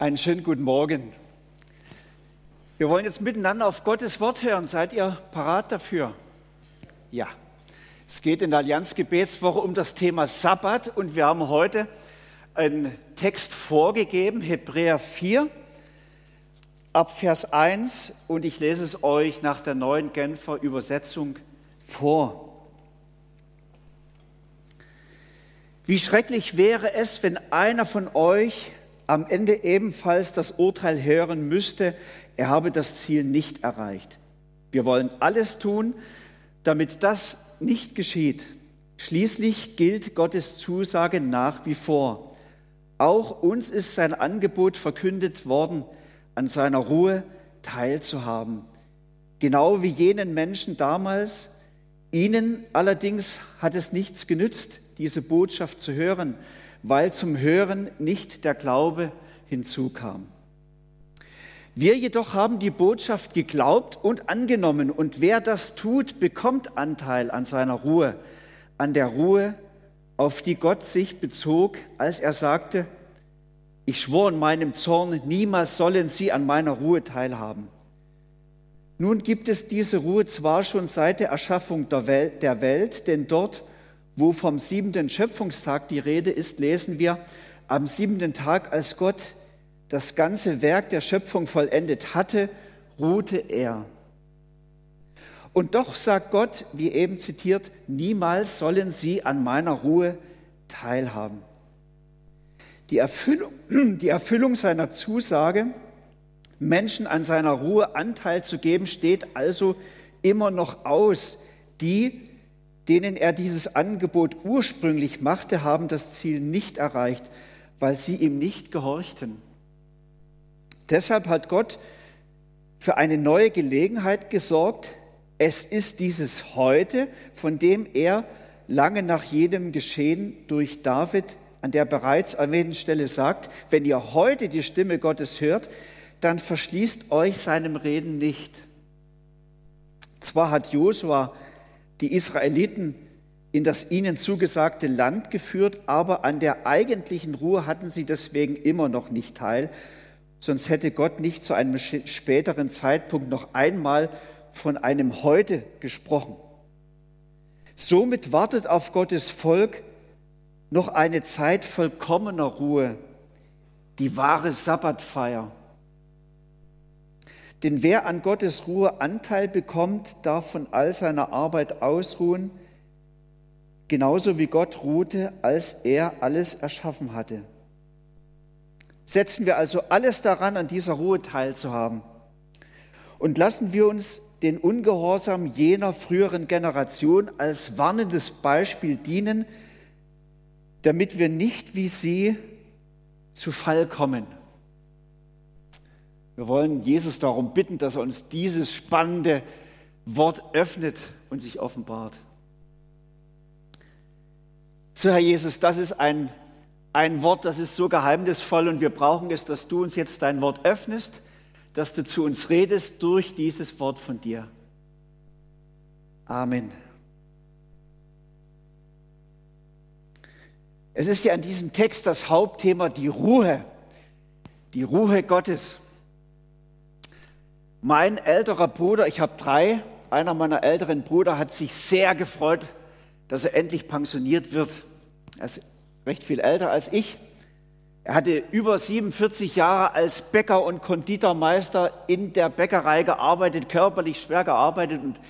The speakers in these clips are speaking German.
Einen schönen guten Morgen. Wir wollen jetzt miteinander auf Gottes Wort hören. Seid ihr parat dafür? Ja. Es geht in der Allianz Gebetswoche um das Thema Sabbat und wir haben heute einen Text vorgegeben, Hebräer 4, ab Vers 1 und ich lese es euch nach der neuen Genfer Übersetzung vor. Wie schrecklich wäre es, wenn einer von euch am Ende ebenfalls das Urteil hören müsste, er habe das Ziel nicht erreicht. Wir wollen alles tun, damit das nicht geschieht. Schließlich gilt Gottes Zusage nach wie vor. Auch uns ist sein Angebot verkündet worden, an seiner Ruhe teilzuhaben. Genau wie jenen Menschen damals. Ihnen allerdings hat es nichts genützt, diese Botschaft zu hören, weil zum Hören nicht der Glaube hinzukam. Wir jedoch haben die Botschaft geglaubt und angenommen, und wer das tut, bekommt Anteil an seiner Ruhe, an der Ruhe, auf die Gott sich bezog, als er sagte, ich schwor in meinem Zorn, niemals sollen sie an meiner Ruhe teilhaben. Nun gibt es diese Ruhe zwar schon seit der Erschaffung der Welt, denn dort, wo vom siebenten Schöpfungstag die Rede ist, lesen wir, am siebenten Tag, als Gott das ganze Werk der Schöpfung vollendet hatte, ruhte er. Und doch sagt Gott, wie eben zitiert, niemals sollen sie an meiner Ruhe teilhaben. Die Erfüllung, die Erfüllung seiner Zusage, Menschen an seiner Ruhe Anteil zu geben, steht also immer noch aus. Die, denen er dieses Angebot ursprünglich machte, haben das Ziel nicht erreicht, weil sie ihm nicht gehorchten. Deshalb hat Gott für eine neue Gelegenheit gesorgt. Es ist dieses Heute, von dem er lange nach jedem Geschehen durch David an der bereits erwähnten Stelle sagt, wenn ihr heute die Stimme Gottes hört, dann verschließt euch seinem Reden nicht. Zwar hat Josua die Israeliten in das ihnen zugesagte Land geführt, aber an der eigentlichen Ruhe hatten sie deswegen immer noch nicht teil. Sonst hätte Gott nicht zu einem späteren Zeitpunkt noch einmal von einem Heute gesprochen. Somit wartet auf Gottes Volk noch eine Zeit vollkommener Ruhe, die wahre Sabbatfeier. Denn wer an Gottes Ruhe Anteil bekommt, darf von all seiner Arbeit ausruhen, genauso wie Gott ruhte, als er alles erschaffen hatte. Setzen wir also alles daran, an dieser Ruhe teilzuhaben. Und lassen wir uns den Ungehorsam jener früheren Generation als warnendes Beispiel dienen, damit wir nicht wie sie zu Fall kommen. Wir wollen Jesus darum bitten, dass er uns dieses spannende Wort öffnet und sich offenbart. So, Herr Jesus, das ist ein, ein Wort, das ist so geheimnisvoll und wir brauchen es, dass du uns jetzt dein Wort öffnest, dass du zu uns redest durch dieses Wort von dir. Amen. Es ist ja in diesem Text das Hauptthema die Ruhe, die Ruhe Gottes. Mein älterer Bruder, ich habe drei, einer meiner älteren Brüder hat sich sehr gefreut, dass er endlich pensioniert wird. Er ist recht viel älter als ich. Er hatte über 47 Jahre als Bäcker und Konditormeister in der Bäckerei gearbeitet, körperlich schwer gearbeitet und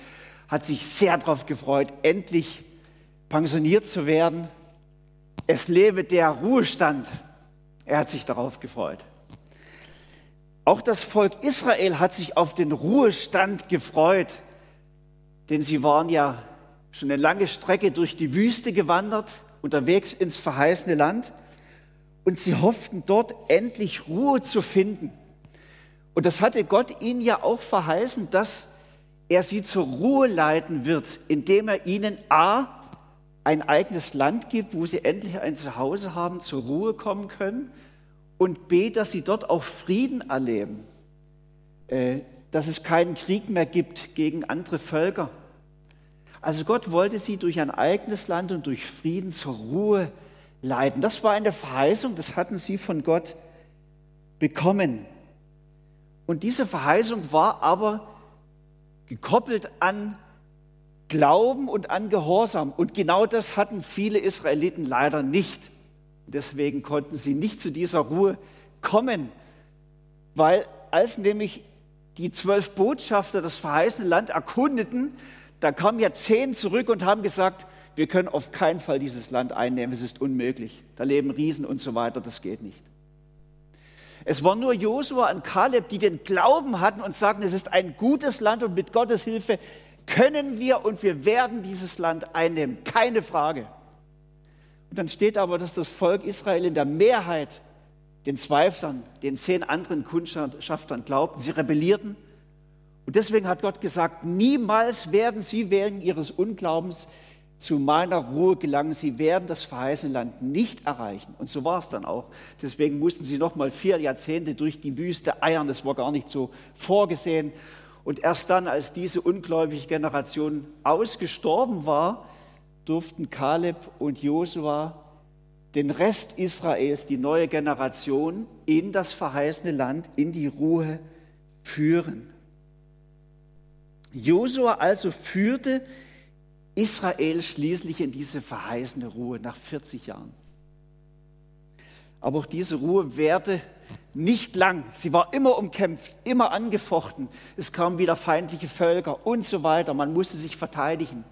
hat sich sehr darauf gefreut, endlich pensioniert zu werden. Es lebe der Ruhestand. Er hat sich darauf gefreut. Auch das Volk Israel hat sich auf den Ruhestand gefreut, denn sie waren ja schon eine lange Strecke durch die Wüste gewandert, unterwegs ins verheißene Land und sie hofften dort endlich Ruhe zu finden. Und das hatte Gott ihnen ja auch verheißen, dass er sie zur Ruhe leiten wird, indem er ihnen a ein eigenes Land gibt, wo sie endlich ein Zuhause haben, zur Ruhe kommen können und B, dass sie dort auch Frieden erleben, äh, dass es keinen Krieg mehr gibt gegen andere Völker. Also Gott wollte sie durch ein eigenes Land und durch Frieden zur Ruhe leiten. Das war eine Verheißung, das hatten sie von Gott bekommen. Und diese Verheißung war aber gekoppelt an Glauben und an Gehorsam. Und genau das hatten viele Israeliten leider nicht. Deswegen konnten sie nicht zu dieser Ruhe kommen, weil als nämlich die zwölf Botschafter das verheißene Land erkundeten, da kamen ja zehn zurück und haben gesagt, wir können auf keinen Fall dieses Land einnehmen, es ist unmöglich. Da leben Riesen und so weiter, das geht nicht. Es war nur Josua und Kaleb, die den Glauben hatten und sagten, es ist ein gutes Land und mit Gottes Hilfe können wir und wir werden dieses Land einnehmen, keine Frage. Und dann steht aber, dass das Volk Israel in der Mehrheit den Zweiflern, den zehn anderen Kundschaftern glaubten. Sie rebellierten. Und deswegen hat Gott gesagt, niemals werden sie wegen ihres Unglaubens zu meiner Ruhe gelangen. Sie werden das verheißene Land nicht erreichen. Und so war es dann auch. Deswegen mussten sie noch mal vier Jahrzehnte durch die Wüste eiern. Das war gar nicht so vorgesehen. Und erst dann, als diese ungläubige Generation ausgestorben war, durften Kaleb und Josua den Rest Israels, die neue Generation, in das verheißene Land, in die Ruhe führen. Josua also führte Israel schließlich in diese verheißene Ruhe nach 40 Jahren. Aber auch diese Ruhe währte nicht lang. Sie war immer umkämpft, immer angefochten. Es kamen wieder feindliche Völker und so weiter. Man musste sich verteidigen.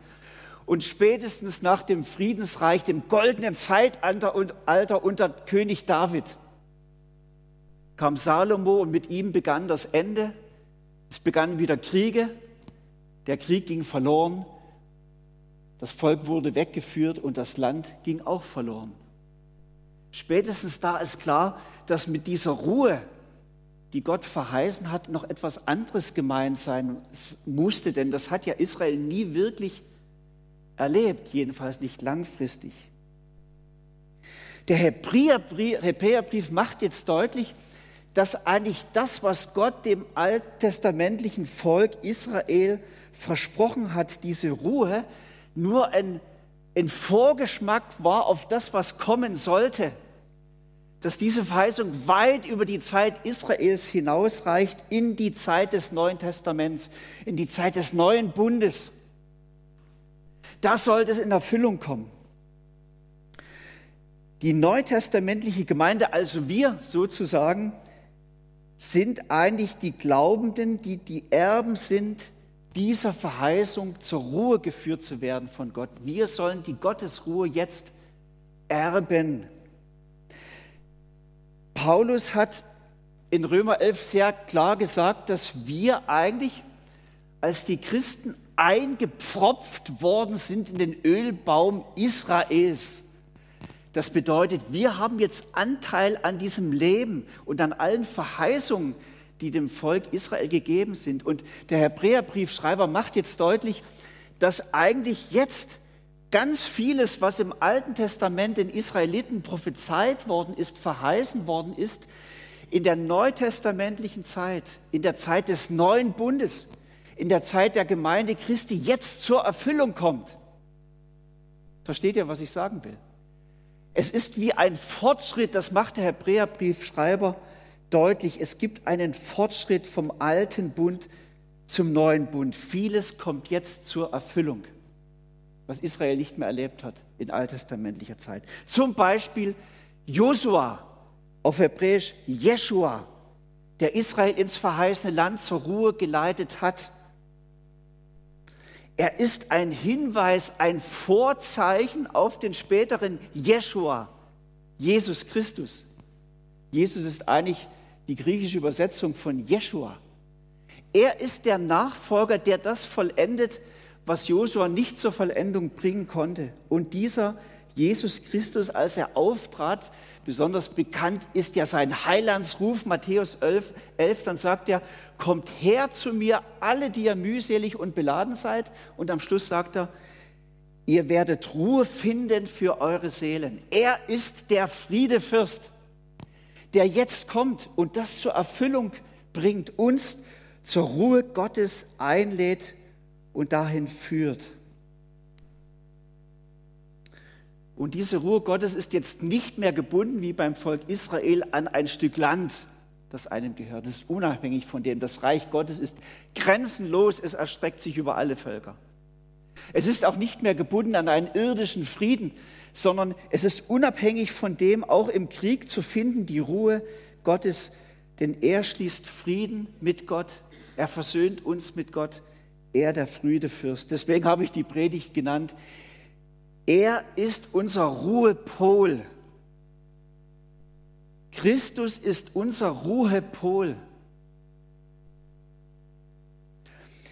Und spätestens nach dem Friedensreich, dem goldenen Zeitalter und Alter unter König David, kam Salomo und mit ihm begann das Ende. Es begannen wieder Kriege. Der Krieg ging verloren das Volk wurde weggeführt und das Land ging auch verloren. Spätestens da ist klar, dass mit dieser Ruhe, die Gott verheißen hat, noch etwas anderes gemeint sein musste, denn das hat ja Israel nie wirklich erlebt, jedenfalls nicht langfristig. Der Hebräerbrief macht jetzt deutlich, dass eigentlich das, was Gott dem alttestamentlichen Volk Israel versprochen hat, diese Ruhe, nur ein, ein Vorgeschmack war auf das, was kommen sollte. Dass diese Verheißung weit über die Zeit Israels hinausreicht in die Zeit des Neuen Testaments, in die Zeit des neuen Bundes. Da sollte es in Erfüllung kommen. Die neutestamentliche Gemeinde, also wir sozusagen, sind eigentlich die Glaubenden, die die Erben sind dieser Verheißung zur Ruhe geführt zu werden von Gott. Wir sollen die Gottesruhe jetzt erben. Paulus hat in Römer 11 sehr klar gesagt, dass wir eigentlich als die Christen eingepfropft worden sind in den Ölbaum Israels. Das bedeutet, wir haben jetzt Anteil an diesem Leben und an allen Verheißungen, die dem Volk Israel gegeben sind. Und der Hebräerbriefschreiber macht jetzt deutlich, dass eigentlich jetzt ganz vieles, was im Alten Testament den Israeliten prophezeit worden ist, verheißen worden ist, in der neutestamentlichen Zeit, in der Zeit des neuen Bundes, in der Zeit der Gemeinde Christi jetzt zur Erfüllung kommt. Versteht ihr, was ich sagen will? Es ist wie ein Fortschritt, das macht der Hebräerbriefschreiber deutlich, es gibt einen Fortschritt vom alten Bund zum neuen Bund. Vieles kommt jetzt zur Erfüllung, was Israel nicht mehr erlebt hat in alttestamentlicher Zeit. Zum Beispiel Josua, auf Hebräisch Jeshua, der Israel ins verheißene Land zur Ruhe geleitet hat. Er ist ein Hinweis, ein Vorzeichen auf den späteren Jeshua, Jesus Christus. Jesus ist eigentlich die griechische Übersetzung von Jeshua. Er ist der Nachfolger, der das vollendet, was Josua nicht zur Vollendung bringen konnte. Und dieser Jesus Christus, als er auftrat, besonders bekannt ist ja sein Heilandsruf, Matthäus 11, 11, dann sagt er, kommt her zu mir, alle, die ihr mühselig und beladen seid. Und am Schluss sagt er, ihr werdet Ruhe finden für eure Seelen. Er ist der Friedefürst der jetzt kommt und das zur Erfüllung bringt, uns zur Ruhe Gottes einlädt und dahin führt. Und diese Ruhe Gottes ist jetzt nicht mehr gebunden wie beim Volk Israel an ein Stück Land, das einem gehört. Es ist unabhängig von dem. Das Reich Gottes ist grenzenlos, es erstreckt sich über alle Völker. Es ist auch nicht mehr gebunden an einen irdischen Frieden, sondern es ist unabhängig von dem, auch im Krieg zu finden, die Ruhe Gottes, denn er schließt Frieden mit Gott, er versöhnt uns mit Gott, er der Früdefürst. Deswegen habe ich die Predigt genannt, er ist unser Ruhepol. Christus ist unser Ruhepol.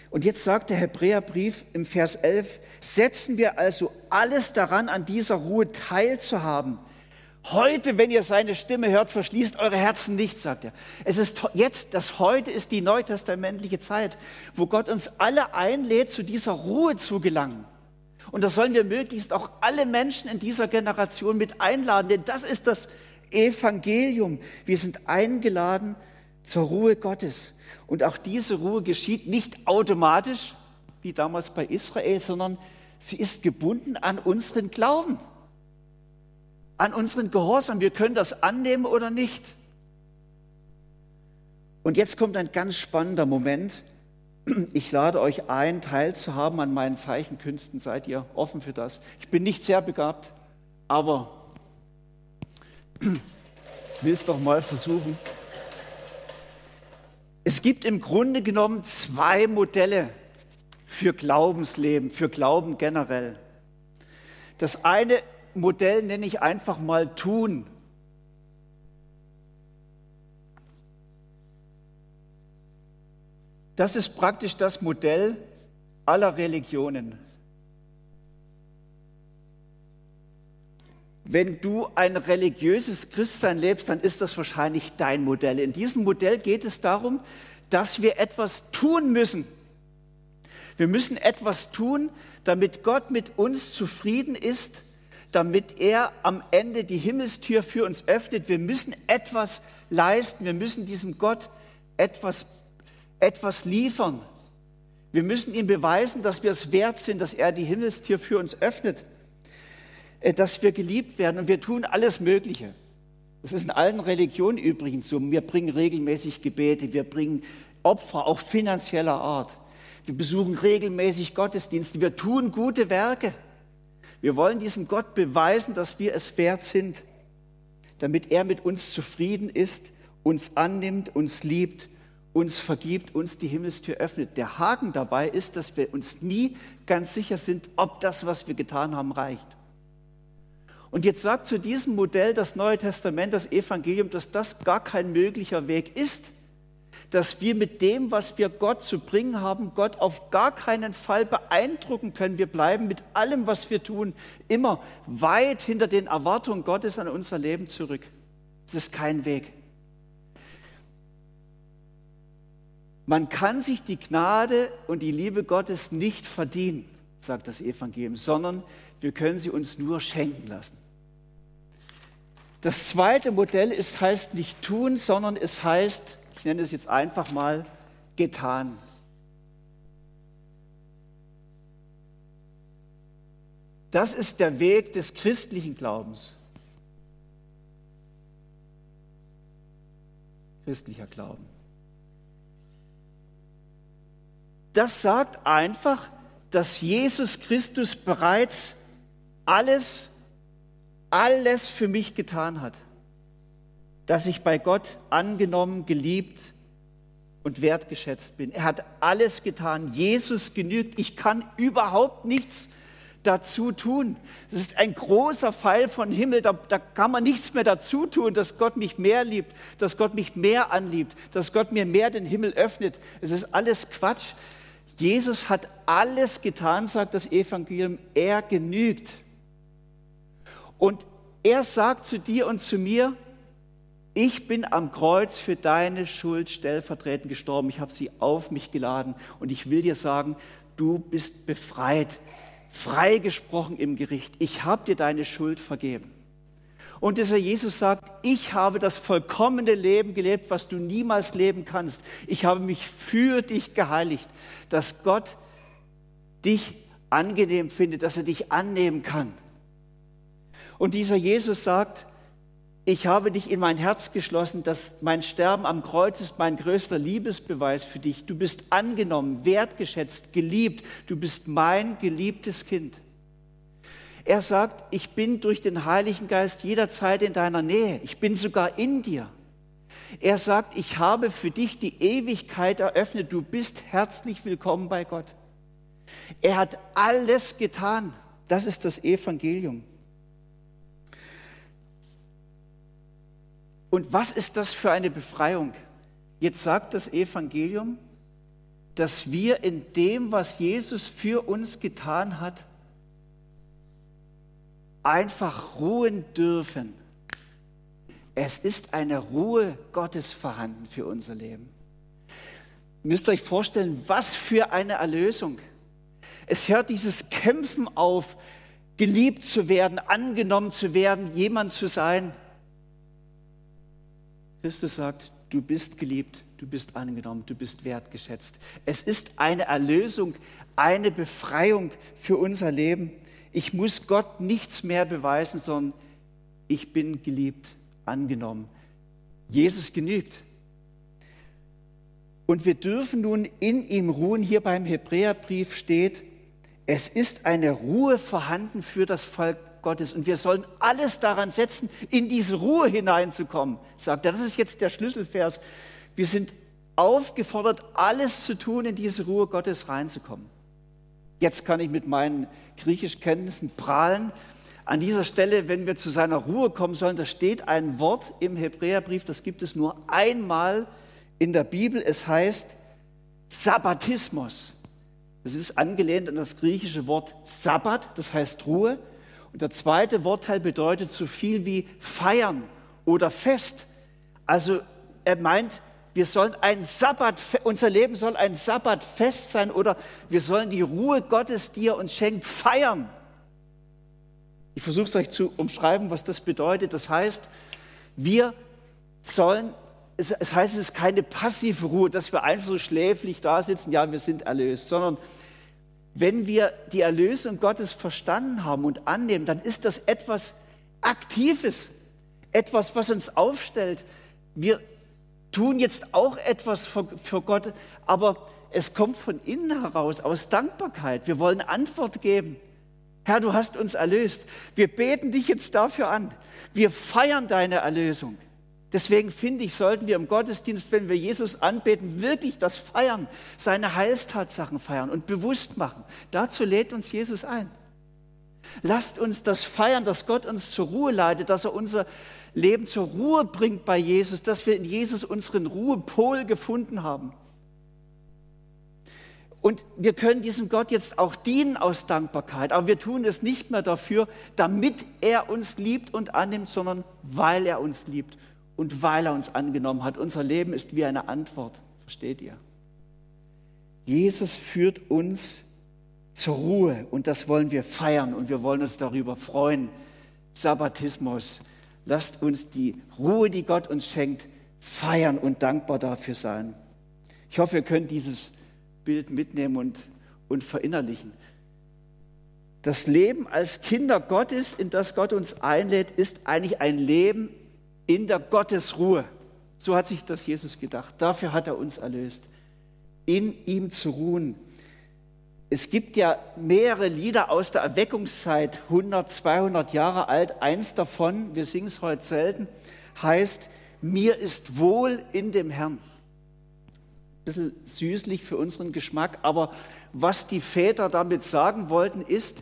Und jetzt sagt der Hebräerbrief im Vers 11, setzen wir also alles daran, an dieser Ruhe teilzuhaben. Heute, wenn ihr seine Stimme hört, verschließt eure Herzen nicht, sagt er. Es ist jetzt, das heute ist die neutestamentliche Zeit, wo Gott uns alle einlädt, zu dieser Ruhe zu gelangen. Und das sollen wir möglichst auch alle Menschen in dieser Generation mit einladen, denn das ist das Evangelium. Wir sind eingeladen zur Ruhe Gottes. Und auch diese Ruhe geschieht nicht automatisch, wie damals bei Israel, sondern sie ist gebunden an unseren Glauben, an unseren Gehorsam. Wir können das annehmen oder nicht. Und jetzt kommt ein ganz spannender Moment. Ich lade euch ein, teilzuhaben an meinen Zeichenkünsten. Seid ihr offen für das? Ich bin nicht sehr begabt, aber will es doch mal versuchen. Es gibt im Grunde genommen zwei Modelle für Glaubensleben, für Glauben generell. Das eine Modell nenne ich einfach mal tun. Das ist praktisch das Modell aller Religionen. Wenn du ein religiöses Christsein lebst, dann ist das wahrscheinlich dein Modell. In diesem Modell geht es darum, dass wir etwas tun müssen. Wir müssen etwas tun, damit Gott mit uns zufrieden ist, damit er am Ende die Himmelstür für uns öffnet. Wir müssen etwas leisten, wir müssen diesem Gott etwas, etwas liefern. Wir müssen ihm beweisen, dass wir es wert sind, dass er die Himmelstür für uns öffnet. Äh, dass wir geliebt werden und wir tun alles Mögliche. Das ist in allen Religionen übrigens so. Wir bringen regelmäßig Gebete, wir bringen Opfer, auch finanzieller Art. Wir besuchen regelmäßig Gottesdienste, wir tun gute Werke. Wir wollen diesem Gott beweisen, dass wir es wert sind, damit er mit uns zufrieden ist, uns annimmt, uns liebt, uns vergibt, uns die Himmelstür öffnet. Der Haken dabei ist, dass wir uns nie ganz sicher sind, ob das, was wir getan haben, reicht. Und jetzt sagt zu diesem Modell das Neue Testament, das Evangelium, dass das gar kein möglicher Weg ist, dass wir mit dem, was wir Gott zu bringen haben, Gott auf gar keinen Fall beeindrucken können. Wir bleiben mit allem, was wir tun, immer weit hinter den Erwartungen Gottes an unser Leben zurück. Das ist kein Weg. Man kann sich die Gnade und die Liebe Gottes nicht verdienen, sagt das Evangelium, sondern wir können sie uns nur schenken lassen. Das zweite Modell ist, heißt nicht tun, sondern es heißt, ich nenne es jetzt einfach mal, getan. Das ist der Weg des christlichen Glaubens. Christlicher Glauben. Das sagt einfach, dass Jesus Christus bereits alles alles für mich getan hat, dass ich bei Gott angenommen, geliebt und wertgeschätzt bin. Er hat alles getan. Jesus genügt. Ich kann überhaupt nichts dazu tun. Das ist ein großer Pfeil von Himmel. Da, da, kann man nichts mehr dazu tun, dass Gott mich mehr liebt, dass Gott mich mehr anliebt, dass Gott mir mehr den Himmel öffnet. Es ist alles Quatsch. Jesus hat alles getan, sagt das Evangelium. Er genügt. Und er sagt zu dir und zu mir, ich bin am Kreuz für deine Schuld stellvertretend gestorben. Ich habe sie auf mich geladen. Und ich will dir sagen, du bist befreit, freigesprochen im Gericht. Ich habe dir deine Schuld vergeben. Und dieser Jesus sagt, ich habe das vollkommene Leben gelebt, was du niemals leben kannst. Ich habe mich für dich geheiligt, dass Gott dich angenehm findet, dass er dich annehmen kann. Und dieser Jesus sagt, ich habe dich in mein Herz geschlossen, dass mein Sterben am Kreuz ist mein größter Liebesbeweis für dich. Du bist angenommen, wertgeschätzt, geliebt. Du bist mein geliebtes Kind. Er sagt, ich bin durch den Heiligen Geist jederzeit in deiner Nähe. Ich bin sogar in dir. Er sagt, ich habe für dich die Ewigkeit eröffnet. Du bist herzlich willkommen bei Gott. Er hat alles getan. Das ist das Evangelium. Und was ist das für eine Befreiung? Jetzt sagt das Evangelium, dass wir in dem, was Jesus für uns getan hat, einfach ruhen dürfen. Es ist eine Ruhe Gottes vorhanden für unser Leben. Ihr müsst euch vorstellen, was für eine Erlösung. Es hört dieses Kämpfen auf, geliebt zu werden, angenommen zu werden, jemand zu sein. Christus sagt, du bist geliebt, du bist angenommen, du bist wertgeschätzt. Es ist eine Erlösung, eine Befreiung für unser Leben. Ich muss Gott nichts mehr beweisen, sondern ich bin geliebt, angenommen. Jesus genügt. Und wir dürfen nun in ihm ruhen. Hier beim Hebräerbrief steht, es ist eine Ruhe vorhanden für das Volk Gottes. Und wir sollen alles daran setzen, in diese Ruhe hineinzukommen, sagt er. Das ist jetzt der Schlüsselvers. Wir sind aufgefordert, alles zu tun, in diese Ruhe Gottes reinzukommen. Jetzt kann ich mit meinen Griechischkenntnissen prahlen. An dieser Stelle, wenn wir zu seiner Ruhe kommen sollen, da steht ein Wort im Hebräerbrief, das gibt es nur einmal in der Bibel. Es heißt Sabbatismus. Das ist angelehnt an das griechische Wort Sabbat, das heißt Ruhe. Und der zweite Wortteil bedeutet so viel wie feiern oder Fest. Also er meint, wir sollen ein Sabbat, unser Leben soll ein Sabbatfest sein oder wir sollen die Ruhe Gottes, die er uns schenkt, feiern. Ich versuche es euch zu umschreiben, was das bedeutet. Das heißt, wir sollen, es, heißt, es ist keine passive Ruhe, dass wir einfach so schläflich da sitzen, ja, wir sind erlöst, sondern wenn wir die Erlösung Gottes verstanden haben und annehmen, dann ist das etwas Aktives, etwas, was uns aufstellt. Wir tun jetzt auch etwas für, für Gott, aber es kommt von innen heraus, aus Dankbarkeit. Wir wollen Antwort geben. Herr, du hast uns erlöst. Wir beten dich jetzt dafür an. Wir feiern deine Erlösung. Deswegen finde ich, sollten wir im Gottesdienst, wenn wir Jesus anbeten, wirklich das feiern, seine Heilstatsachen feiern und bewusst machen. Dazu lädt uns Jesus ein. Lasst uns das feiern, dass Gott uns zur Ruhe leitet, dass er unser Leben zur Ruhe bringt bei Jesus, dass wir in Jesus unseren Ruhepol gefunden haben. Und wir können diesem Gott jetzt auch dienen aus Dankbarkeit, aber wir tun es nicht mehr dafür, damit er uns liebt und annimmt, sondern weil er uns liebt und weil er uns angenommen hat. Unser Leben ist wie eine Antwort, versteht ihr? Jesus führt uns zur Ruhe und das wollen wir feiern und wir wollen uns darüber freuen. Sabbatismus. Lasst uns die Ruhe, die Gott uns schenkt, feiern und dankbar dafür sein. Ich hoffe, ihr könnt dieses Bild mitnehmen und, und verinnerlichen. Das Leben als Kinder Gottes, in das Gott uns einlädt, ist eigentlich ein Leben in der Gottesruhe. So hat sich das Jesus gedacht. Dafür hat er uns erlöst. In ihm zu ruhen. Es gibt ja mehrere Lieder aus der Erweckungszeit, 100, 200 Jahre alt. Eins davon, wir singen es heute selten, heißt, mir ist wohl in dem Herrn. Ein bisschen süßlich für unseren Geschmack, aber was die Väter damit sagen wollten, ist,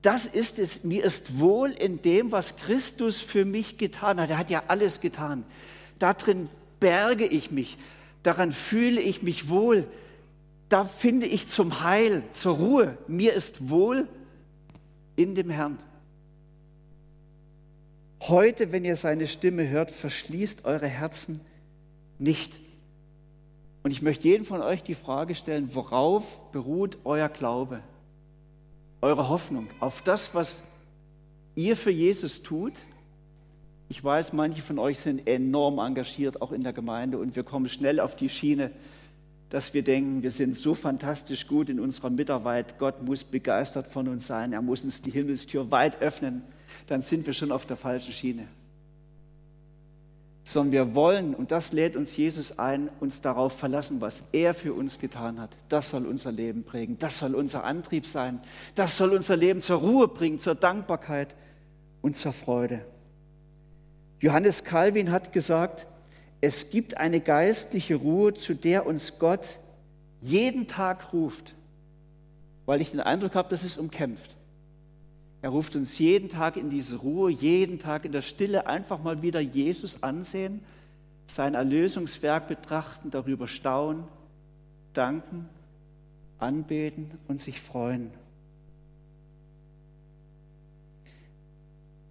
das ist es, mir ist wohl in dem, was Christus für mich getan hat. Er hat ja alles getan. Darin berge ich mich, daran fühle ich mich wohl, da finde ich zum Heil, zur Ruhe. Mir ist wohl in dem Herrn. Heute, wenn ihr seine Stimme hört, verschließt eure Herzen nicht. Und ich möchte jeden von euch die Frage stellen, worauf beruht euer Glaube? eure Hoffnung auf das, was ihr für Jesus tut. Ich weiß, manche von euch sind enorm engagiert, auch in der Gemeinde, und wir kommen schnell auf die Schiene, dass wir denken, wir sind so fantastisch gut in unserer Mitarbeit. Gott muss begeistert von uns sein. Er muss uns die Himmelstür weit öffnen. Dann sind wir schon auf der falschen Schiene. sondern wir wollen, und das lädt uns Jesus ein, uns darauf verlassen, was er für uns getan hat. Das soll unser Leben prägen, das soll unser Antrieb sein, das soll unser Leben zur Ruhe bringen, zur Dankbarkeit und zur Freude. Johannes Calvin hat gesagt, es gibt eine geistliche Ruhe, zu der uns Gott jeden Tag ruft, weil ich den Eindruck habe, dass es umkämpft. Er ruft uns jeden Tag in diese Ruhe, jeden Tag in der Stille einfach mal wieder Jesus ansehen, sein Erlösungswerk betrachten, darüber staunen, danken, anbeten und sich freuen.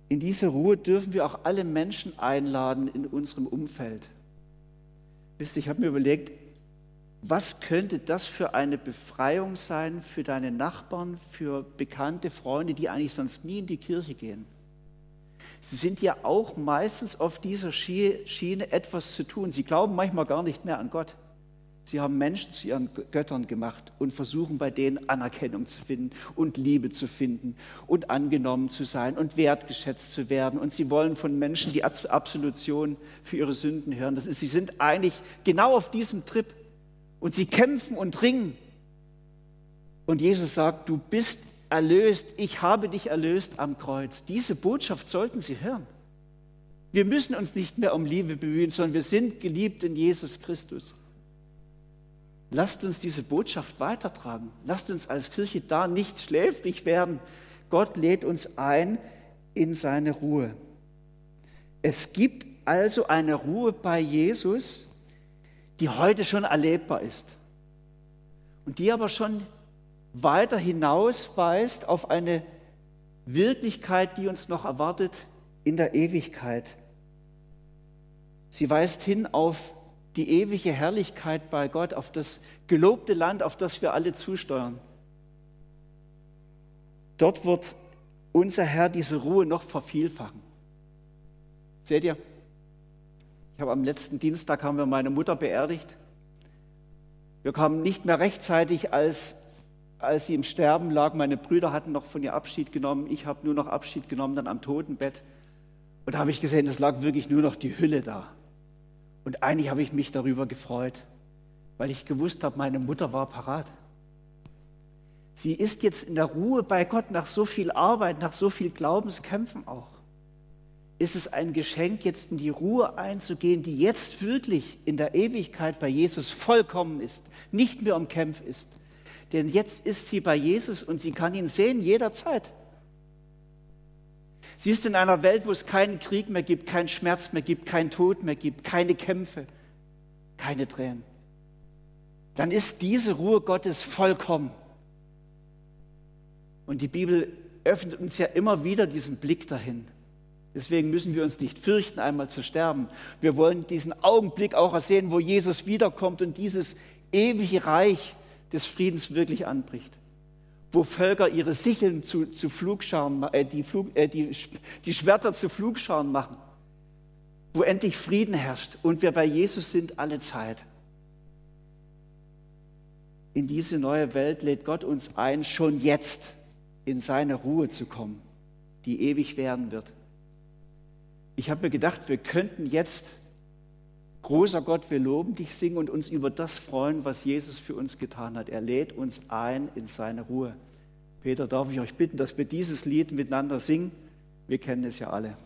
In diese Ruhe dürfen wir auch alle Menschen einladen in unserem Umfeld. Wisst ich habe mir überlegt, was könnte das für eine Befreiung sein für deine Nachbarn, für bekannte Freunde, die eigentlich sonst nie in die Kirche gehen? Sie sind ja auch meistens auf dieser Schiene etwas zu tun. Sie glauben manchmal gar nicht mehr an Gott. Sie haben Menschen zu ihren Göttern gemacht und versuchen bei denen Anerkennung zu finden und Liebe zu finden und angenommen zu sein und wertgeschätzt zu werden. Und sie wollen von Menschen die Absolution für ihre Sünden hören. Das ist, sie sind eigentlich genau auf diesem Trip. Und sie kämpfen und ringen. Und Jesus sagt, du bist erlöst, ich habe dich erlöst am Kreuz. Diese Botschaft sollten sie hören. Wir müssen uns nicht mehr um Liebe bemühen, sondern wir sind geliebt in Jesus Christus. Lasst uns diese Botschaft weitertragen. Lasst uns als Kirche da nicht schläfrig werden. Gott lädt uns ein in seine Ruhe. Es gibt also eine Ruhe bei Jesus, die heute schon erlebbar ist und die aber schon weiter hinausweist auf eine Wirklichkeit, die uns noch erwartet in der Ewigkeit. Sie weist hin auf die ewige Herrlichkeit bei Gott, auf das gelobte Land, auf das wir alle zusteuern. Dort wird unser Herr diese Ruhe noch vervielfachen. Seht ihr? Ich habe am letzten Dienstag haben wir meine Mutter beerdigt. Wir kamen nicht mehr rechtzeitig, als, als sie im Sterben lag. Meine Brüder hatten noch von ihr Abschied genommen. Ich habe nur noch Abschied genommen, dann am Totenbett. Und da habe ich gesehen, es lag wirklich nur noch die Hülle da. Und eigentlich habe ich mich darüber gefreut, weil ich gewusst habe, meine Mutter war parat. Sie ist jetzt in der Ruhe bei Gott nach so viel Arbeit, nach so viel Glaubenskämpfen auch ist es ein Geschenk, jetzt in die Ruhe einzugehen, die jetzt wirklich in der Ewigkeit bei Jesus vollkommen ist, nicht mehr umkämpft ist. Denn jetzt ist sie bei Jesus und sie kann ihn sehen jederzeit. Sie ist in einer Welt, wo es keinen Krieg mehr gibt, keinen Schmerz mehr gibt, keinen Tod mehr gibt, keine Kämpfe, keine Tränen. Dann ist diese Ruhe Gottes vollkommen. Und die Bibel öffnet uns ja immer wieder diesen Blick dahin. Deswegen müssen wir uns nicht fürchten, einmal zu sterben. Wir wollen diesen Augenblick auch ersehen, wo Jesus wiederkommt und dieses ewige Reich des Friedens wirklich anbricht. Wo Völker ihre Sicheln zu, zu Flugscharen, äh, die, Flug, äh, die, die Schwerter zu Flugscharen machen. Wo endlich Frieden herrscht und wir bei Jesus sind alle Zeit. In diese neue Welt lädt Gott uns ein, schon jetzt in seine Ruhe zu kommen, die ewig werden wird ich habe mir gedacht, wir könnten jetzt, großer Gott, wir loben dich singen und uns über das freuen, was Jesus für uns getan hat. Er lädt uns ein in seine Ruhe. Peter, darf ich euch bitten, dass wir dieses Lied miteinander singen? Wir kennen es ja alle.